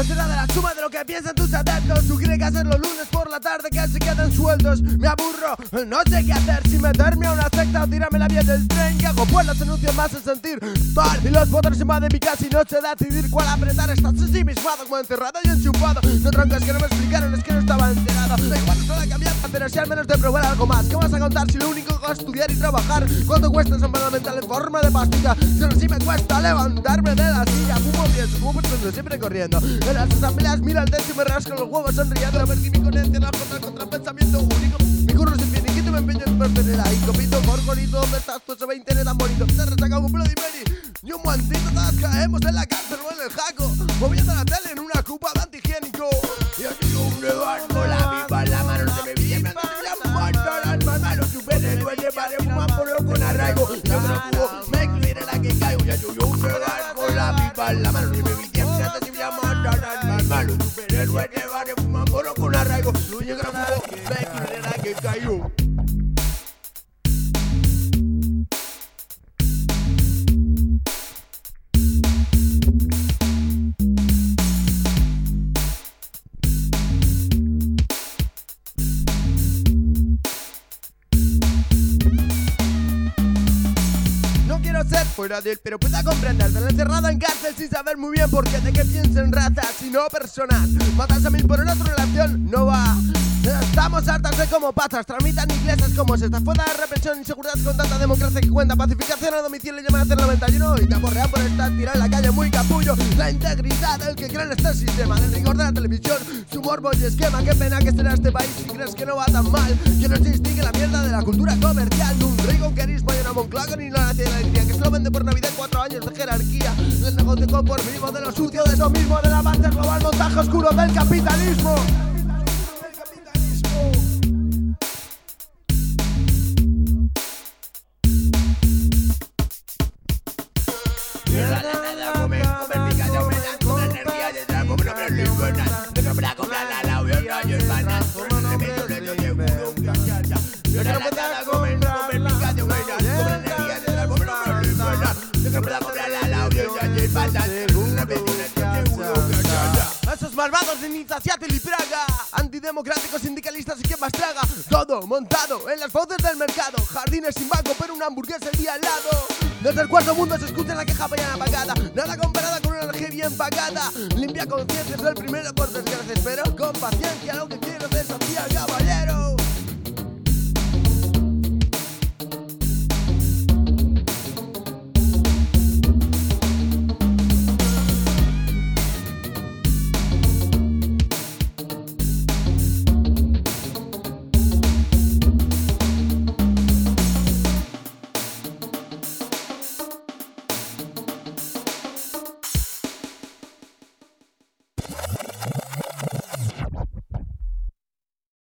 No será de la suma de lo que piensan tus adeptos. Tú quieres que hacer los lunes por la tarde que se quedan sueltos. Me aburro, no sé qué hacer. Si meterme a una secta o tirarme la vía del tren. Que hago pues los anuncios más en sentir tal. Y los botones más de mi casa y no sé decidir cuál apretar. Estás así mismado como encerrado y enchufado. No troncas que no me explicaron, es que no estaba enterado. Da igual, no la cambiar, pero si al menos de probar algo más. ¿Qué vas a contar si lo único estudiar y trabajar? ¿Cuánto cuesta esa mental en forma de pastilla? Solo si me cuesta levantarme de la silla. Fumo bien, fumo pero siempre corriendo. En las asambleas mira el techo y me rasco los huevos sonriendo. A ver si mi conexión la contra contra pensamiento único. Mi curro es infiniquito y me empeño en pertenecer ahí. Copito, gorgorito, ¿dónde estás? Tú ese 20 tan bonito. Te resaca un Bloody. Y un momentito todas caemos en la cárcel o en el jaco. Moviendo la tele en una cupa de antihigiénico. Y digo un levanto que yo, yo un levanto la pipa en la mano. No se me viene la si me llaman las manos. Superhéroes llevaré fumar por lo con arraigo. Yo llego a me que caigo. Ser fuera de él, pero pueda comprender de la encerrada en cárcel sin saber muy bien por qué, de qué piensa en razas y no personas. Matas a mil por una relación no va. Estamos hartas de como patas, tramitan iglesias como se está fuera de represión, inseguridad con tanta democracia que cuenta, pacificación a domicilio llaman a hacer 91 y te por estar tirado en la calle muy capullo. La integridad del que cree en este sistema, del rigor de la televisión, su morbo y esquema, qué pena que será este país si crees que no va tan mal. Que no se distingue la mierda de la cultura comercial, de un rigonquerismo y la de la alegría, que se lo vende por Navidad cuatro años de jerarquía, del negocio conformismo, de lo sucio, de eso mismo, del avance global, montaje oscuro del capitalismo. A esos malvados de Nizaciatel y Praga Antidemocráticos, sindicalistas y quien más traga. Todo montado en las fauces del mercado. Jardines sin banco pero una hamburguesa el día al lado. Desde el cuarto mundo se escucha la queja mañana apagada. Nada comparada con una energía bien pagada. Limpia conciencias del primero por desgracia Espero con paciencia. Lo